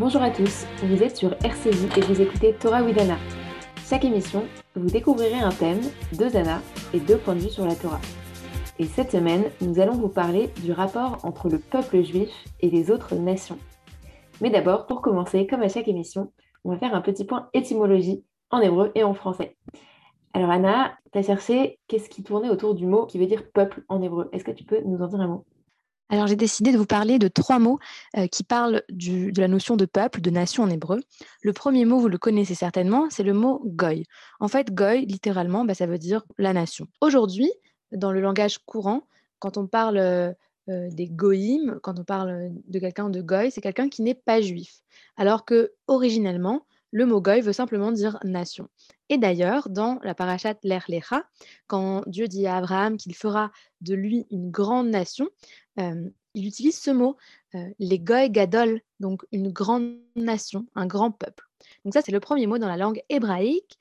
Bonjour à tous, vous êtes sur RCJ et vous écoutez Torah Widana. Chaque émission, vous découvrirez un thème, deux annas et deux points de vue sur la Torah. Et cette semaine, nous allons vous parler du rapport entre le peuple juif et les autres nations. Mais d'abord, pour commencer, comme à chaque émission, on va faire un petit point étymologie en hébreu et en français. Alors Anna, tu as cherché qu'est-ce qui tournait autour du mot qui veut dire peuple en hébreu. Est-ce que tu peux nous en dire un mot? Alors j'ai décidé de vous parler de trois mots euh, qui parlent de la notion de peuple, de nation en hébreu. Le premier mot, vous le connaissez certainement, c'est le mot goy. En fait, goy, littéralement, bah, ça veut dire la nation. Aujourd'hui, dans le langage courant, quand on parle euh, euh, des goïms, quand on parle de quelqu'un de goy, c'est quelqu'un qui n'est pas juif. Alors que originellement, le mot goy veut simplement dire nation. Et d'ailleurs, dans la parashat L'Erlecha, quand Dieu dit à Abraham qu'il fera de lui une grande nation, il utilise ce mot, les goy gadol, donc une grande nation, un grand peuple. Donc ça, c'est le premier mot dans la langue hébraïque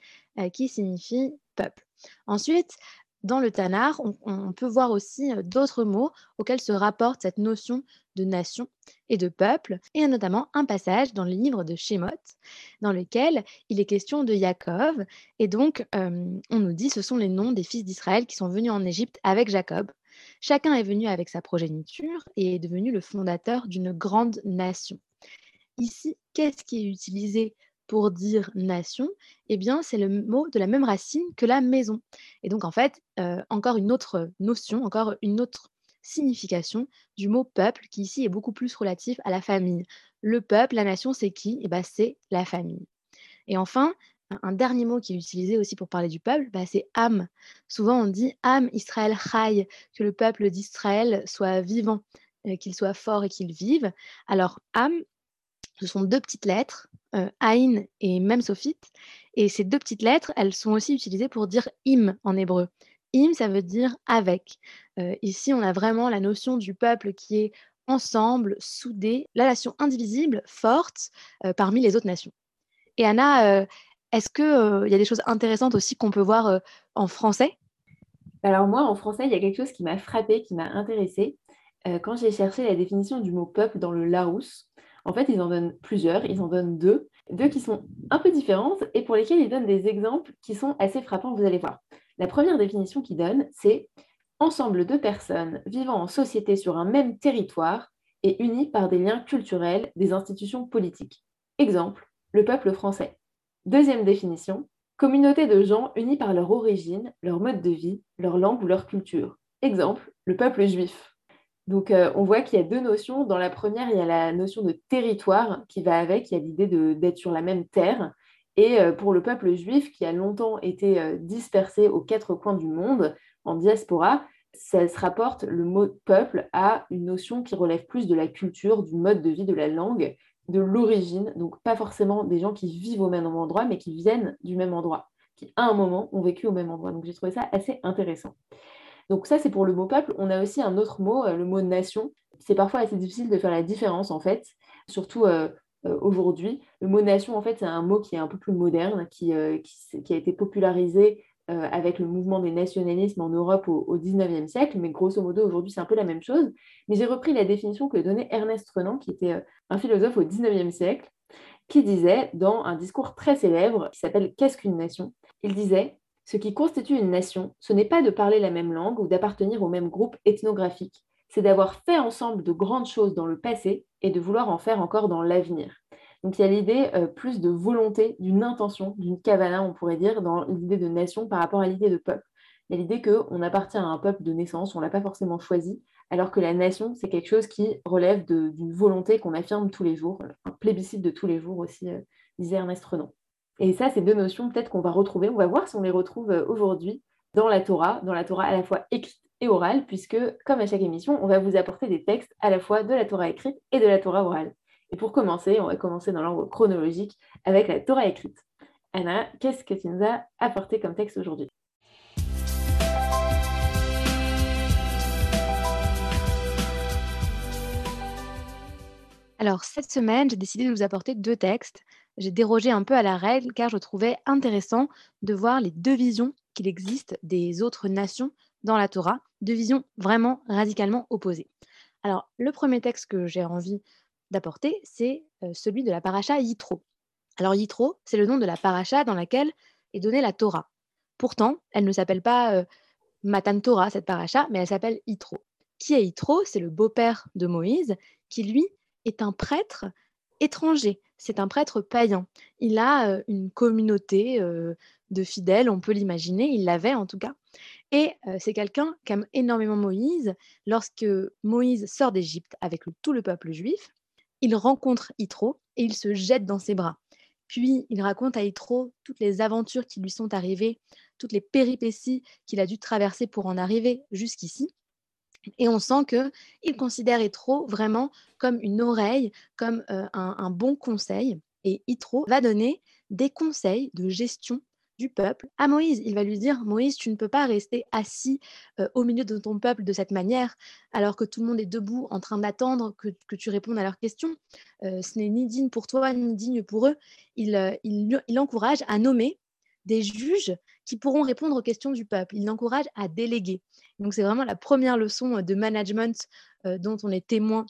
qui signifie peuple. Ensuite, dans le Tanar, on, peut voir aussi d'autres mots auxquels se rapporte cette notion de nation et de peuple. Et notamment un passage dans le livre de Shemot, dans lequel il est question de Jacob. Et donc, on nous dit ce sont les noms des fils d'Israël qui sont venus en Égypte avec Jacob. Chacun est venu avec sa progéniture et est devenu le fondateur d'une grande nation. Ici, qu'est-ce qui est utilisé pour dire nation, eh bien, c'est le mot de la même racine que la maison. Et donc, en fait, euh, encore une autre notion, encore une autre signification du mot peuple, qui ici est beaucoup plus relatif à la famille. Le peuple, la nation, c'est qui? Eh ben, C'est la famille. Et enfin, un dernier mot qui est utilisé aussi pour parler du peuple, bah, c'est âme. Souvent, on dit âme Israël Chai, que le peuple d'Israël soit vivant, euh, qu'il soit fort et qu'il vive. Alors, âme, ce sont deux petites lettres, euh, et même Sophite. Et ces deux petites lettres, elles sont aussi utilisées pour dire im en hébreu. Im, ça veut dire avec. Euh, ici, on a vraiment la notion du peuple qui est ensemble, soudé, la nation indivisible, forte euh, parmi les autres nations. Et Anna, est-ce qu'il y a des choses intéressantes aussi qu'on peut voir en français? Alors moi, en français, il y a quelque chose qui m'a frappé, qui m'a intéressée. quand j'ai cherché la définition du mot peuple dans le Larousse, en fait, ils en donnent plusieurs, ils en donnent deux, deux qui sont un peu différentes et pour lesquelles ils donnent des exemples qui sont assez frappants, vous allez voir. La première définition qu'ils donnent, c'est ensemble de personnes vivant en société sur un même territoire et unies par des liens culturels, des institutions politiques. Exemple, le peuple français. Deuxième définition, communauté de gens unis par leur origine, leur mode de vie, leur langue ou leur culture. Exemple, le peuple juif. Donc, euh, on voit qu'il y a deux notions. Dans la première, il y a la notion de territoire qui va avec. Il y a l'idée d'être sur la même terre. Et euh, pour le peuple juif, qui a longtemps été euh, dispersé aux quatre coins du monde, en diaspora, ça se rapporte le mot peuple à une notion qui relève plus de la culture, du mode de vie, de la langue, de l'origine. Donc, pas forcément des gens qui vivent au même endroit, mais qui viennent du même endroit, qui à un moment ont vécu au même endroit. Donc, j'ai trouvé ça assez intéressant. Donc ça, c'est pour le mot peuple. On a aussi un autre mot, euh, le mot nation. C'est parfois assez difficile de faire la différence, en fait, surtout euh, euh, aujourd'hui. Le mot nation, en fait, c'est un mot qui est un peu plus moderne, qui, qui, a été popularisé avec le mouvement des nationalismes en Europe au, au 19e siècle, mais grosso modo, aujourd'hui, c'est un peu la même chose. Mais j'ai repris la définition que donnait Ernest Renan, qui était un philosophe au 19e siècle, qui disait, dans un discours très célèbre qui s'appelle Qu'est-ce qu'une nation? Il disait ce qui constitue une nation, ce n'est pas de parler la même langue ou d'appartenir au même groupe ethnographique, c'est d'avoir fait ensemble de grandes choses dans le passé et de vouloir en faire encore dans l'avenir. Donc il y a l'idée euh, plus de volonté, d'une intention, d'une cavana, on pourrait dire, dans l'idée de nation par rapport à l'idée de peuple. Il y a l'idée qu'on appartient à un peuple de naissance, on ne l'a pas forcément choisi, alors que la nation, c'est quelque chose qui relève d'une volonté qu'on affirme tous les jours, un plébiscite de tous les jours aussi, euh, disait Ernest Renan. Et ça, c'est deux notions peut-être qu'on va retrouver. On va voir si on les retrouve euh, aujourd'hui dans la Torah, dans la Torah à la fois écrite et orale, puisque, comme à chaque émission, on va vous apporter des textes à la fois de la Torah écrite et de la Torah orale. Et pour commencer, on va commencer dans l'ordre chronologique avec la Torah écrite. Anna, qu'est-ce que tu nous as apporté comme texte aujourd'hui? Alors, cette semaine, j'ai décidé de vous apporter deux textes j'ai dérogé un peu à la règle car je trouvais intéressant de voir les deux visions qu'il existe des autres nations dans la Torah, deux visions vraiment radicalement opposées. Alors, le premier texte que j'ai envie d'apporter, c'est celui de la paracha Yitro. Alors Yitro, c'est le nom de la paracha dans laquelle est donnée la Torah. Pourtant, elle ne s'appelle pas Matan Torah, cette paracha, mais elle s'appelle Yitro. Qui est Yitro? C'est le beau-père de Moïse, qui lui est un prêtre étranger. C'est un prêtre païen. Il a une communauté de fidèles, on peut l'imaginer, il l'avait en tout cas. Et c'est quelqu'un qui aime énormément Moïse. Lorsque Moïse sort d'Égypte avec tout le peuple juif, il rencontre Yitro et il se jette dans ses bras. Puis il raconte à Yitro toutes les aventures qui lui sont arrivées, toutes les péripéties qu'il a dû traverser pour en arriver jusqu'ici. Et on sent qu'il considère Yitro vraiment comme une oreille, comme un, un, bon conseil. Et Yitro va donner des conseils de gestion du peuple à Moïse. Il va lui dire, Moïse, tu ne peux pas rester assis au milieu de ton peuple de cette manière, alors que tout le monde est debout en train d'attendre que, tu répondes à leurs questions. ce n'est ni digne pour toi, ni digne pour eux. Il, il, encourage à nommer des juges qui pourront répondre aux questions du peuple. Il l'encourage à déléguer. Donc c'est vraiment la première leçon de management dont on est témoin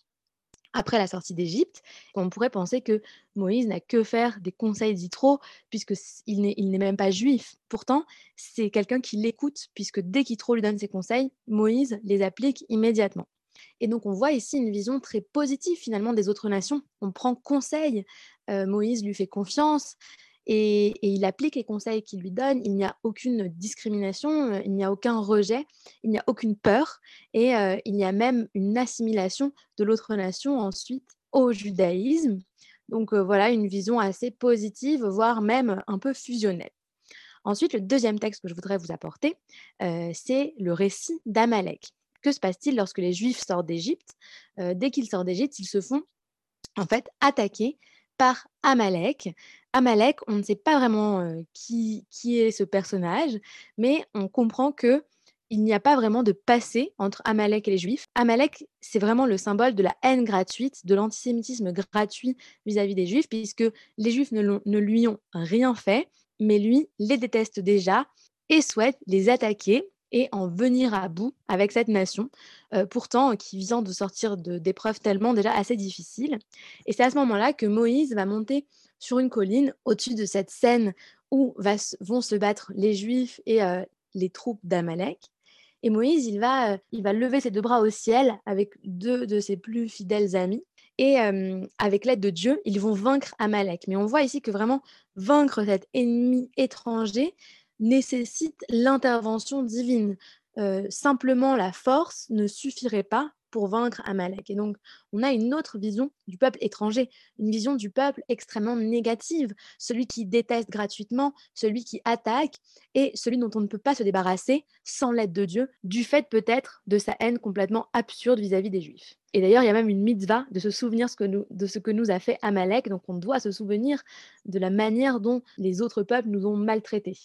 après la sortie d'Égypte. On pourrait penser que Moïse n'a que faire des conseils d'Yitro, puisqu'il n'est même pas juif. Pourtant, c'est quelqu'un qui l'écoute, puisque dès qu'Yitro lui donne ses conseils, Moïse les applique immédiatement. Et donc on voit ici une vision très positive finalement des autres nations. On prend conseil, euh, Moïse lui fait confiance, et, il applique les conseils qu'il lui donne. Il n'y a aucune discrimination, euh, il n'y a aucun rejet, il n'y a aucune peur et euh, il y a même une assimilation de l'autre nation ensuite au judaïsme. Donc euh, voilà une vision assez positive, voire même un peu fusionnelle. Ensuite, le deuxième texte que je voudrais vous apporter, c'est le récit d'Amalek. Que se passe-t-il lorsque les Juifs sortent d'Égypte? Dès qu'ils sortent d'Égypte, ils se font en fait attaquer par Amalek. Amalek, on ne sait pas vraiment qui, qui est ce personnage, mais on comprend que il n'y a pas vraiment de passé entre Amalek et les Juifs. Amalek, c'est vraiment le symbole de la haine gratuite, de l'antisémitisme gratuit vis-à-vis des Juifs, puisque les Juifs ne, lui ont rien fait, mais lui les déteste déjà et souhaite les attaquer et en venir à bout avec cette nation, pourtant qui vient de sortir d'épreuves tellement déjà assez difficiles. Et c'est à ce moment-là que Moïse va monter sur une colline au-dessus de cette scène où vont se battre les Juifs et les troupes d'Amalek. Et Moïse, il va, il va lever ses deux bras au ciel avec deux de ses plus fidèles amis. Et avec l'aide de Dieu, ils vont vaincre Amalek. Mais on voit ici que vraiment vaincre cet ennemi étranger nécessite l'intervention divine. simplement la force ne suffirait pas pour vaincre Amalek. Et donc, on a une autre vision du peuple étranger, une vision du peuple extrêmement négative, celui qui déteste gratuitement, celui qui attaque, et celui dont on ne peut pas se débarrasser sans l'aide de Dieu, du fait peut-être de sa haine complètement absurde vis-à-vis des Juifs. Et d'ailleurs, il y a même une mitzvah de se souvenir de ce que nous a fait Amalek, donc on doit se souvenir de la manière dont les autres peuples nous ont maltraités.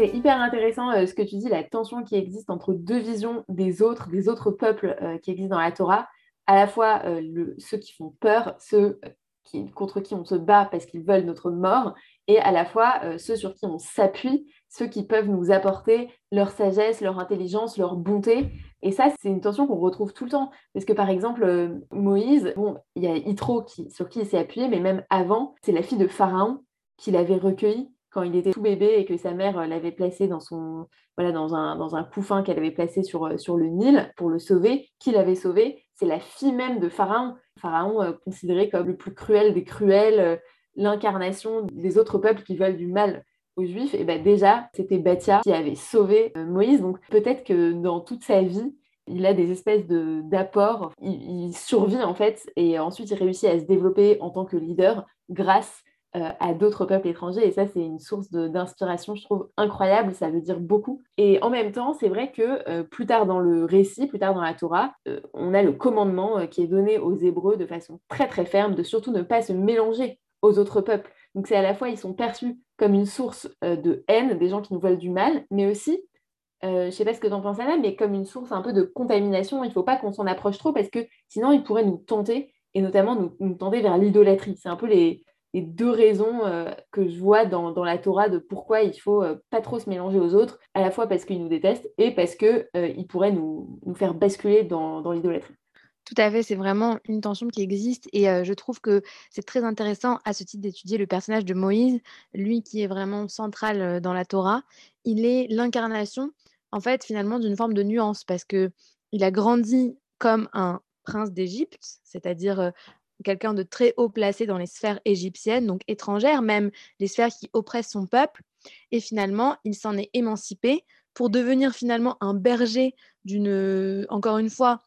C'est hyper intéressant euh, ce que tu dis, la tension qui existe entre deux visions des autres, des autres peuples euh, qui existent dans la Torah, à la fois euh, ceux qui font peur, ceux contre qui on se bat parce qu'ils veulent notre mort, et à la fois ceux sur qui on s'appuie, ceux qui peuvent nous apporter leur sagesse, leur intelligence, leur bonté. Et ça, c'est une tension qu'on retrouve tout le temps. Parce que par exemple, Moïse, il y a Yitro qui, sur qui il s'est appuyé, mais même avant, c'est la fille de Pharaon qui l'avait recueilli quand il était tout bébé et que sa mère euh, l'avait placé dans son voilà dans un, dans un couffin qu'elle avait placé sur, euh, sur le Nil pour le sauver, qui l'avait sauvé, c'est la fille même de Pharaon. Pharaon euh, considéré comme le plus cruel des cruels, l'incarnation des autres peuples qui veulent du mal aux Juifs. Et ben déjà, c'était Bathia qui avait sauvé Moïse. Donc peut-être que dans toute sa vie, il a des espèces d'apports, il, il, survit en fait, et ensuite il réussit à se développer en tant que leader grâce euh, à d'autres peuples étrangers. Et ça, c'est une source d'inspiration, je trouve, incroyable. Ça veut dire beaucoup. Et en même temps, c'est vrai que euh, plus tard dans le récit, plus tard dans la Torah, euh, on a le commandement qui est donné aux Hébreux de façon très très ferme de surtout ne pas se mélanger aux autres peuples. Donc c'est à la fois, ils sont perçus comme une source de haine, des gens qui nous veulent du mal, mais aussi je sais pas ce que tu en penses Anna, mais comme une source un peu de contamination. Il ne faut pas qu'on s'en approche trop parce que sinon, ils pourraient nous tenter et notamment nous, nous tenter vers l'idolâtrie. C'est un peu les, les deux raisons que je vois dans, la Torah de pourquoi il faut pas trop se mélanger aux autres, à la fois parce qu'ils nous détestent et parce qu'ils pourraient nous, nous, faire basculer dans, dans l'idolâtrie. Tout à fait, c'est vraiment une tension qui existe et je trouve que c'est très intéressant à ce titre d'étudier le personnage de Moïse, lui qui est vraiment central dans la Torah. Il est l'incarnation, en fait, finalement, d'une forme de nuance parce que il a grandi comme un prince d'Égypte, c'est-à-dire quelqu'un de très haut placé dans les sphères égyptiennes, donc étrangères, même les sphères qui oppressent son peuple. Et finalement, il s'en est émancipé pour devenir finalement un berger d'une, encore une fois,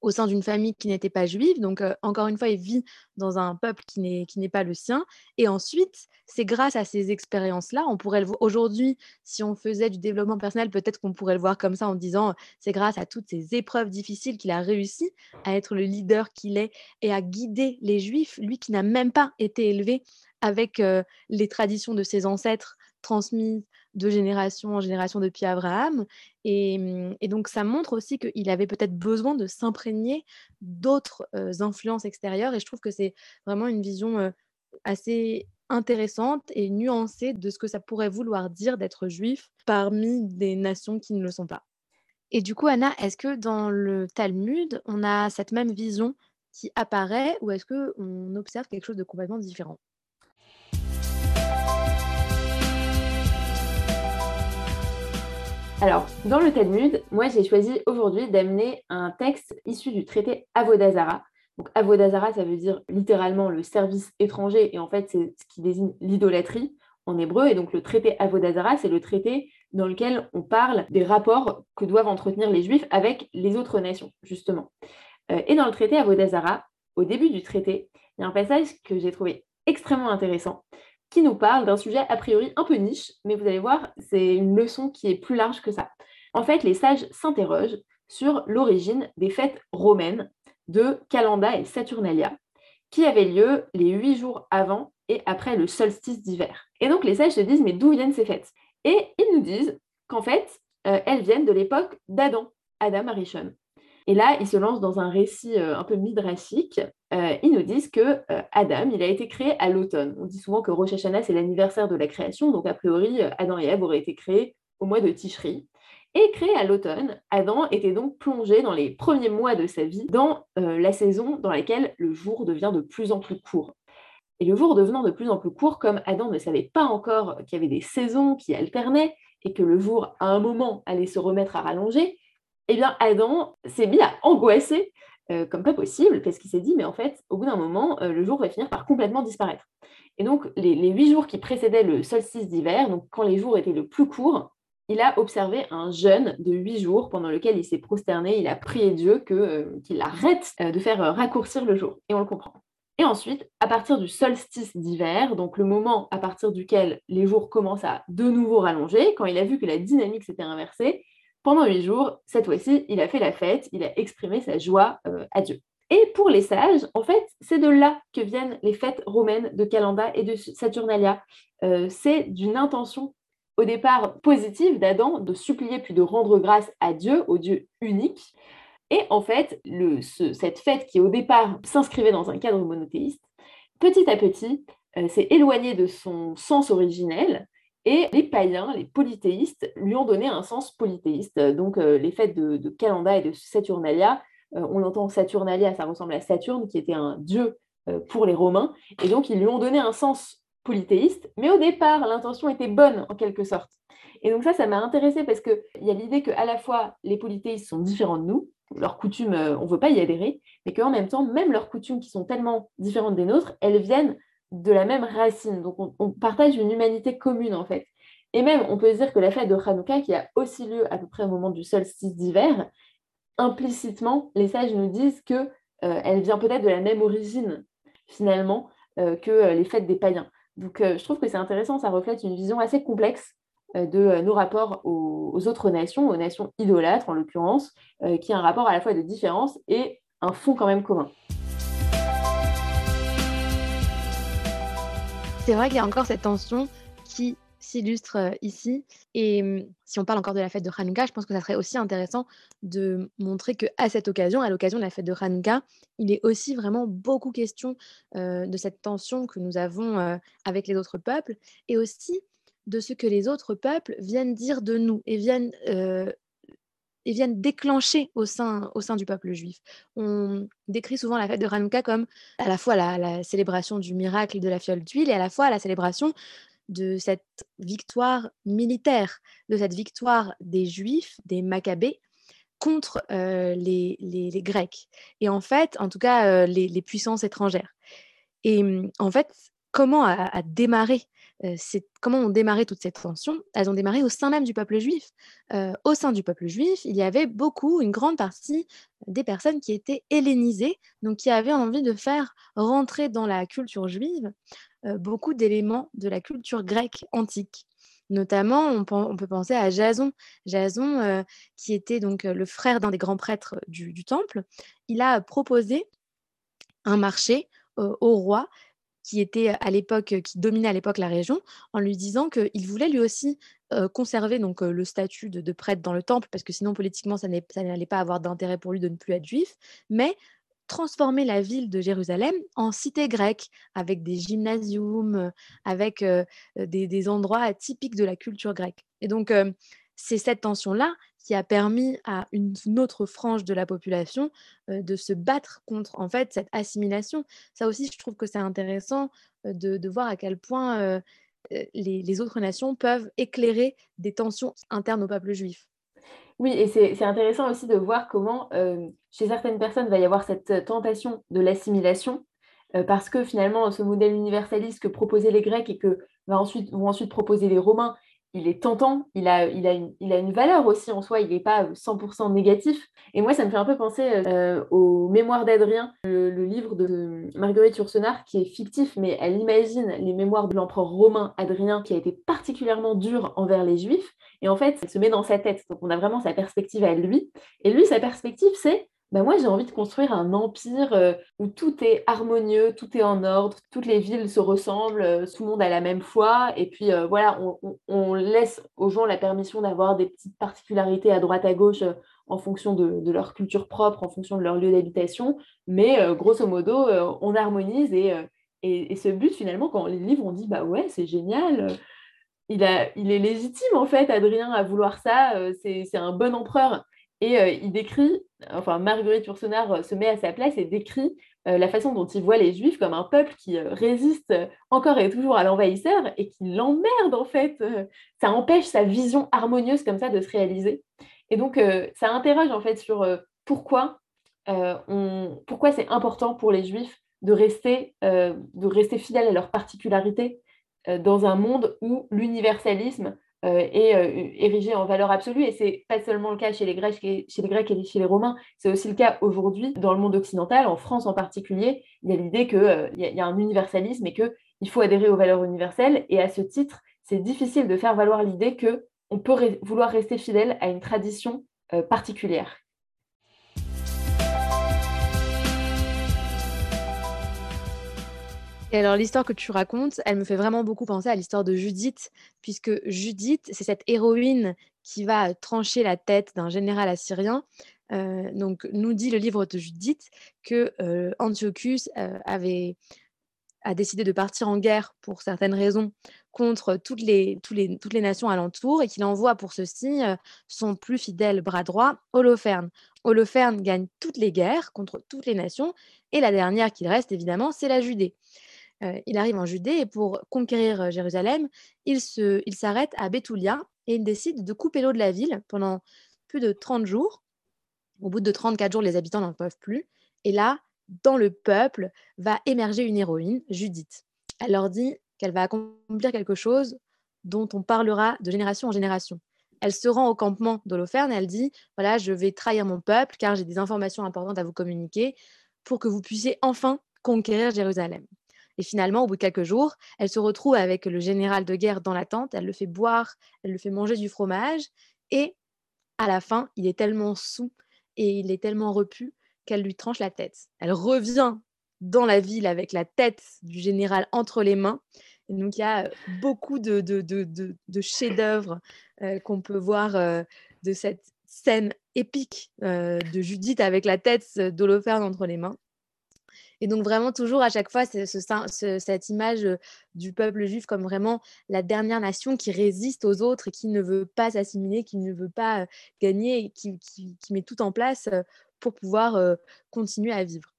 au sein d'une famille qui n'était pas juive. Donc, encore une fois, il vit dans un peuple qui n'est pas le sien. Et ensuite, c'est grâce à ces expériences-là, on pourrait voir aujourd'hui, si on faisait du développement personnel, peut-être qu'on pourrait le voir comme ça en disant, c'est grâce à toutes ces épreuves difficiles qu'il a réussi à être le leader qu'il est et à guider les juifs, lui qui n'a même pas été élevé avec les traditions de ses ancêtres transmises de génération en génération depuis Abraham. Mmh, et, donc, ça montre aussi qu'il avait peut-être besoin de s'imprégner d'autres influences extérieures. Et je trouve que c'est vraiment une vision assez intéressante et nuancée de ce que ça pourrait vouloir dire d'être juif parmi des nations qui ne le sont pas. Et du coup, Anna, est-ce que dans le Talmud, on a cette même vision qui apparaît ou est-ce qu'on observe quelque chose de complètement différent? Alors, dans le Talmud, moi j'ai choisi aujourd'hui d'amener un texte issu du traité Avodazara. Donc, Avodazara, ça veut dire littéralement le service étranger, et en fait, c'est ce qui désigne l'idolâtrie en hébreu. Et donc, le traité Avodazara, c'est le traité dans lequel on parle des rapports que doivent entretenir les Juifs avec les autres nations, justement. Euh, et dans le traité Avodazara, au début du traité, il y a un passage que j'ai trouvé extrêmement intéressant qui nous parle d'un sujet a priori un peu niche, mais vous allez voir, c'est une leçon qui est plus large que ça. En fait, les sages s'interrogent sur l'origine des fêtes romaines de Calenda et Saturnalia, qui avaient lieu les huit jours avant et après le solstice d'hiver. Et donc les sages se disent, mais d'où viennent ces fêtes? Et ils nous disent qu'en fait, euh, elles viennent de l'époque d'Adam, Adam Arishon. Et là, ils se lancent dans un récit euh, un peu midrashique. Euh, ils nous disent que euh, Adam, il a été créé à l'automne. On dit souvent que Rosh Hashanah, c'est l'anniversaire de la création. Donc, a priori, Adam et Ève auraient été créés au mois de Tishri. Et créé à l'automne, Adam était donc plongé dans les premiers mois de sa vie dans la saison dans laquelle le jour devient de plus en plus court. Et le jour devenant de plus en plus court, comme Adam ne savait pas encore qu'il y avait des saisons qui alternaient et que le jour, à un moment, allait se remettre à rallonger, eh bien, Adam s'est mis à angoisser euh, comme pas possible, parce qu'il s'est dit, mais en fait, au bout d'un moment, euh, le jour va finir par complètement disparaître. Et donc, les, huit jours qui précédaient le solstice d'hiver, donc quand les jours étaient le plus courts, il a observé un jeûne de huit jours pendant lequel il s'est prosterné, il a prié Dieu euh, qu'il arrête de faire raccourcir le jour. Et on le comprend. Et ensuite, à partir du solstice d'hiver, donc le moment à partir duquel les jours commencent à de nouveau rallonger, quand il a vu que la dynamique s'était inversée, pendant huit jours, cette fois-ci, il a fait la fête, il a exprimé sa joie euh, à Dieu. Et pour les sages, en fait, c'est de là que viennent les fêtes romaines de Calenda et de Saturnalia. Euh, c'est d'une intention au départ positive d'Adam de supplier puis de rendre grâce à Dieu, au Dieu unique. Et en fait, cette fête qui au départ s'inscrivait dans un cadre monothéiste, petit à petit, euh, s'est éloignée de son sens originel et les païens, les polythéistes, lui ont donné un sens polythéiste. Donc euh, les fêtes de, de et de Saturnalia, euh, on entend Saturnalia, ça ressemble à Saturne, qui était un dieu euh, pour les Romains. Et donc ils lui ont donné un sens polythéiste, mais au départ, l'intention était bonne en quelque sorte. Et donc ça, ça m'a intéressé parce qu'il y a l'idée qu'à la fois les polythéistes sont différents de nous, leurs coutumes, on ne veut pas y adhérer, mais qu'en même temps, même leurs coutumes qui sont tellement différentes des nôtres, elles viennent de la même racine. Donc on, partage une humanité commune en fait. Et même, on peut dire que la fête de Hanouka, qui a aussi lieu à peu près au moment du solstice d'hiver, implicitement, les sages nous disent que euh, elle vient peut-être de la même origine finalement euh, que euh, les fêtes des païens. Donc je trouve que c'est intéressant, ça reflète une vision assez complexe de nos rapports aux, autres nations, aux nations idolâtres en l'occurrence, qui a un rapport à la fois de différence et un fond quand même commun. C'est vrai qu'il y a encore cette tension qui, s'illustre ici. Et mmh, si on parle encore de la fête de Hanouka, je pense que ça serait aussi intéressant de montrer qu'à cette occasion, à l'occasion de la fête de Hanouka, il est aussi vraiment beaucoup question de cette tension que nous avons avec les autres peuples et aussi de ce que les autres peuples viennent dire de nous et viennent et viennent déclencher au sein, du peuple juif. On décrit souvent la fête de Hanouka comme à la fois la, célébration du miracle de la fiole d'huile et à la fois la célébration de cette victoire militaire, de cette victoire des Juifs, des Maccabées, contre euh, les, Grecs. Et en fait, en tout cas, euh, les, puissances étrangères. Et en fait, comment a démarré c'est comment ont démarré toutes ces tensions? Elles ont démarré au sein même du peuple juif. au sein du peuple juif, il y avait beaucoup, une grande partie des personnes qui étaient hellénisées, donc qui avaient envie de faire rentrer dans la culture juive beaucoup d'éléments de la culture grecque antique. Notamment, on, peut penser à Jason. Jason, qui était donc le frère d'un des grands prêtres du, temple, il a proposé un marché au roi qui était à l'époque, qui dominait à l'époque la région, en lui disant qu'il voulait lui aussi conserver donc le statut de, prêtre dans le temple, parce que sinon politiquement ça n'allait pas avoir d'intérêt pour lui de ne plus être juif, mais transformer la ville de Jérusalem en cité grecque, avec des gymnasiums, avec des, des, endroits typiques de la culture grecque. Et donc c'est cette tension-là qui a permis à une, autre frange de la population de se battre contre en fait cette assimilation. Ça aussi, je trouve que c'est intéressant de, voir à quel point les, autres nations peuvent éclairer des tensions internes au peuple juif. Oui, et c'est intéressant aussi de voir comment chez certaines personnes va y avoir cette tentation de l'assimilation, parce que finalement, ce modèle universaliste que proposaient les Grecs et que vont ensuite proposer les Romains, il est tentant, il a, une, valeur aussi en soi, il n'est pas 100% négatif. Et moi, ça me fait un peu penser euh, aux Mémoires d'Adrien, le, livre de Marguerite Yourcenar, qui est fictif, mais elle imagine les mémoires de l'empereur romain Adrien, qui a été particulièrement dur envers les Juifs. Et en fait, elle se met dans sa tête. Donc, on a vraiment sa perspective à lui. Et lui, sa perspective, c'est bah, moi j'ai envie de construire un empire euh, où tout est harmonieux, tout est en ordre, toutes les villes se ressemblent, euh, tout le monde a la même foi, et puis euh, voilà, on, laisse aux gens la permission d'avoir des petites particularités à droite à gauche en fonction de, leur culture propre, en fonction de leur lieu d'habitation, mais grosso modo, on harmonise et, et, ce but finalement, quand les livres ont dit bah ouais, c'est génial. Il, il est légitime en fait, Adrien, à vouloir ça, c'est un bon empereur. Et euh, il décrit, enfin Marguerite Yourcenar euh, se met à sa place et décrit euh, la façon dont il voit les Juifs comme un peuple qui résiste encore et toujours à l'envahisseur et qui l'emmerde en fait. ça empêche sa vision harmonieuse comme ça de se réaliser. Et donc ça interroge en fait sur pourquoi, pourquoi c'est important pour les Juifs de rester, de rester fidèles à leurs particularités dans un monde où l'universalisme est euh, érigé en valeur absolue. Et c'est pas seulement le cas chez les Grecs, chez les Grecs et chez les Romains, c'est aussi le cas aujourd'hui dans le monde occidental, en France en particulier. Il y a l'idée qu'il euh, y, a un universalisme et qu'il faut adhérer aux valeurs universelles. Et à ce titre, c'est difficile de faire valoir l'idée qu'on peut vouloir rester fidèle à une tradition particulière. Alors, l'histoire que tu racontes, elle me fait vraiment beaucoup penser à l'histoire de Judith, puisque Judith, c'est cette héroïne qui va trancher la tête d'un général assyrien. Euh, donc, nous dit le livre de Judith que euh, Antiochus euh, avait a décidé de partir en guerre pour certaines raisons contre toutes les, les, toutes les nations alentours et qu'il envoie pour ceci son plus fidèle bras droit, Holoferne. Holoferne gagne toutes les guerres contre toutes les nations et la dernière qu'il reste évidemment, c'est la Judée. Euh, il arrive en Judée et pour conquérir euh, Jérusalem, il, s'arrête à Bethulia et il décide de couper l'eau de la ville pendant plus de 30 jours. Au bout de 34 jours, les habitants n'en peuvent plus. Et là, dans le peuple, va émerger une héroïne, Judith. Elle leur dit qu'elle va accomplir quelque chose dont on parlera de génération en génération. Elle se rend au campement d'Holoferne et elle dit Voilà, je vais trahir mon peuple car j'ai des informations importantes à vous communiquer pour que vous puissiez enfin conquérir Jérusalem. Et finalement, au bout de quelques jours, elle se retrouve avec le général de guerre dans la tente, elle le fait boire, elle le fait manger du fromage, et à la fin, il est tellement sous et il est tellement repu qu'elle lui tranche la tête. Elle revient dans la ville avec la tête du général entre les mains, donc, il y a beaucoup de, chefs-d'œuvre qu'on peut voir de cette scène épique de Judith avec la tête d'Holoferne entre les mains. Et donc vraiment toujours à chaque fois ce, cette image du peuple juif comme vraiment la dernière nation qui résiste aux autres et qui ne veut pas s'assimiler, qui ne veut pas gagner, et qui, qui, met tout en place pour pouvoir continuer à vivre.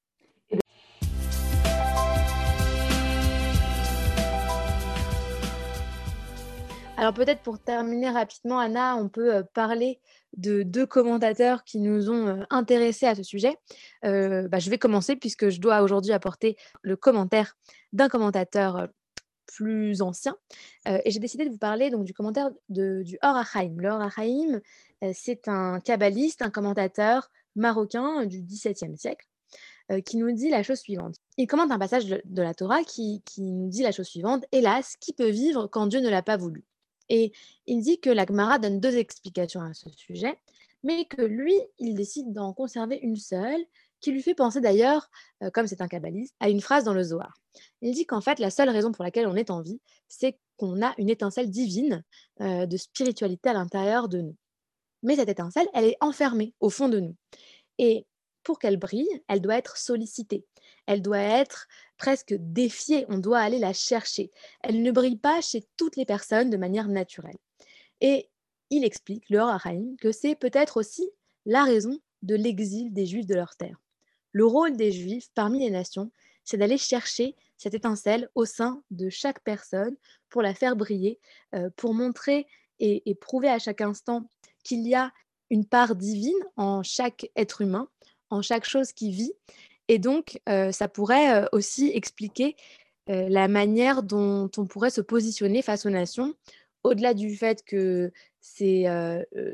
Alors peut-être pour terminer rapidement, Anna, on peut parler de deux commentateurs qui nous ont intéressés à ce sujet. Bah, je vais commencer puisque je dois aujourd'hui apporter le commentaire d'un commentateur plus ancien. et j'ai décidé de vous parler donc, du commentaire du Or Achaim. Le Or c'est un kabbaliste, un commentateur marocain du XVIIe siècle qui nous dit la chose suivante. Il commente un passage de, la Torah qui, qui, nous dit la chose suivante. Hélas, qui peut vivre quand Dieu ne l'a pas voulu? Et il dit que la Gemara donne deux explications à ce sujet, mais que lui, il décide d'en conserver une seule, qui lui fait penser d'ailleurs, euh, comme c'est un kabbaliste, à une phrase dans le Zohar. Il dit qu'en fait, la seule raison pour laquelle on est en vie, c'est qu'on a une étincelle divine euh, de spiritualité à l'intérieur de nous. Mais cette étincelle, elle est enfermée au fond de nous. Et pour qu'elle brille, elle doit être sollicitée. Elle doit être presque défiée. On doit aller la chercher. Elle ne brille pas chez toutes les personnes de manière naturelle. Et il explique, le Haïm, que c'est peut-être aussi la raison de l'exil des Juifs de leur terre. Le rôle des Juifs parmi les nations, c'est d'aller chercher cette étincelle au sein de chaque personne pour la faire briller, euh, pour montrer et prouver à chaque instant qu'il y a une part divine en chaque être humain en chaque chose qui vit. Et donc, ça pourrait aussi expliquer la manière dont on pourrait se positionner face aux nations, au-delà du fait que c'est,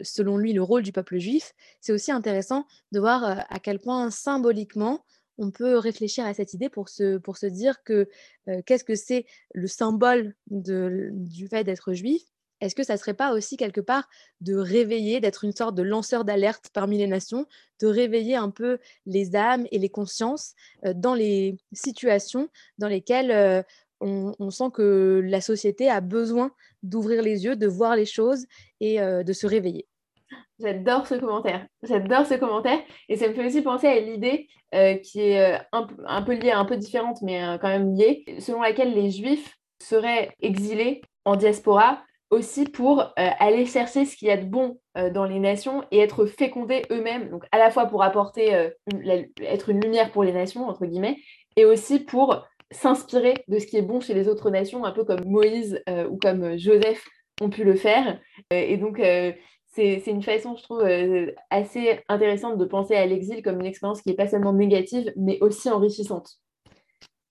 selon lui, le rôle du peuple juif, c'est aussi intéressant de voir à quel point symboliquement, on peut réfléchir à cette idée pour se, dire que qu'est-ce que c'est le symbole du fait d'être juif est-ce que ça ne serait pas aussi quelque part de réveiller, d'être une sorte de lanceur d'alerte parmi les nations, de réveiller un peu les âmes et les consciences dans les situations dans lesquelles on, sent que la société a besoin d'ouvrir les yeux, de voir les choses et de se réveiller? J'adore ce commentaire. J'adore ce commentaire. Et ça me fait aussi penser à l'idée qui est un, un, peu liée, un peu différente, mais quand même liée, selon laquelle les juifs seraient exilés en diaspora aussi pour euh, aller chercher ce qu'il y a de bon euh, dans les nations et être fécondés eux-mêmes, donc à la fois pour apporter, euh, être une lumière pour les nations, entre guillemets, et aussi pour s'inspirer de ce qui est bon chez les autres nations, un peu comme Moïse ou comme Joseph ont pu le faire. et donc, c'est une façon, je trouve, assez intéressante de penser à l'exil comme une expérience qui n'est pas seulement négative, mais aussi enrichissante.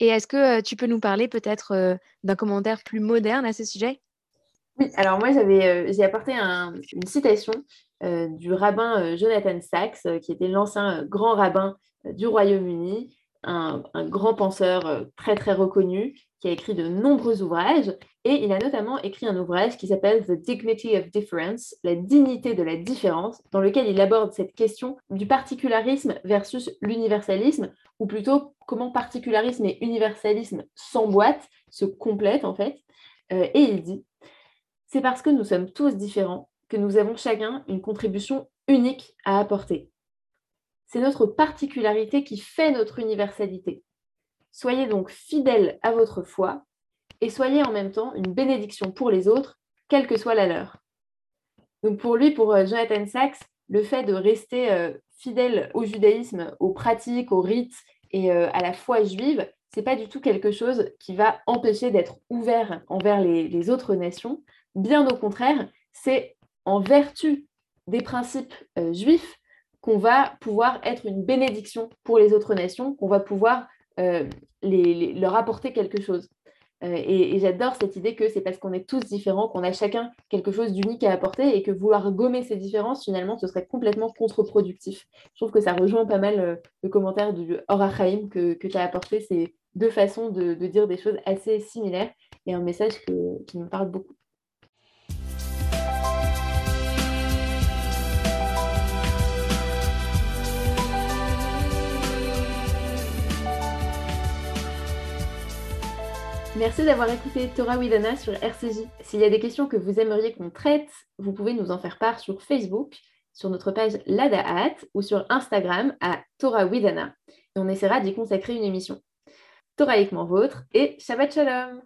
Et est-ce que tu peux nous parler peut-être d'un commentaire plus moderne à ce sujet? Oui, alors moi euh, j'ai apporté une citation euh, du rabbin euh, Jonathan Sachs, qui était l'ancien grand rabbin du Royaume-Uni, un, grand penseur très très reconnu, qui a écrit de nombreux ouvrages, et il a notamment écrit un ouvrage qui s'appelle The Dignity of Difference, la dignité de la différence, dans lequel il aborde cette question du particularisme versus l'universalisme, ou plutôt comment particularisme et universalisme s'emboîtent, se complètent en fait. et il dit c'est parce que nous sommes tous différents que nous avons chacun une contribution unique à apporter. C'est notre particularité qui fait notre universalité. Soyez donc fidèles à votre foi et soyez en même temps une bénédiction pour les autres, quelle que soit la leur. Pour lui, pour euh, Jonathan Sachs, le fait de rester euh, fidèle au judaïsme, aux pratiques, aux rites et euh, à la foi juive, c'est pas du tout quelque chose qui va empêcher d'être ouvert envers les autres nations, Bien au contraire, c'est en vertu des principes euh, juifs qu'on va pouvoir être une bénédiction pour les autres nations, qu'on va pouvoir euh, leur apporter quelque chose. Euh, et, j'adore cette idée que c'est parce qu'on est tous différents, qu'on a chacun quelque chose d'unique à apporter et que vouloir gommer ces différences, finalement, ce serait complètement contre-productif. Je trouve que ça rejoint pas mal le commentaire du Horachaim que, que tu as apporté, ces deux façons de, dire des choses assez similaires et un message qui me parle beaucoup. Merci d'avoir écouté Torah Widana sur RCJ. S'il y a des questions que vous aimeriez qu'on traite, vous pouvez nous en faire part sur Facebook, sur notre page Ladaat ou sur Instagram à Torah Widana. Et on essaiera d'y consacrer une émission. Toraïquement vôtre et Shabbat Shalom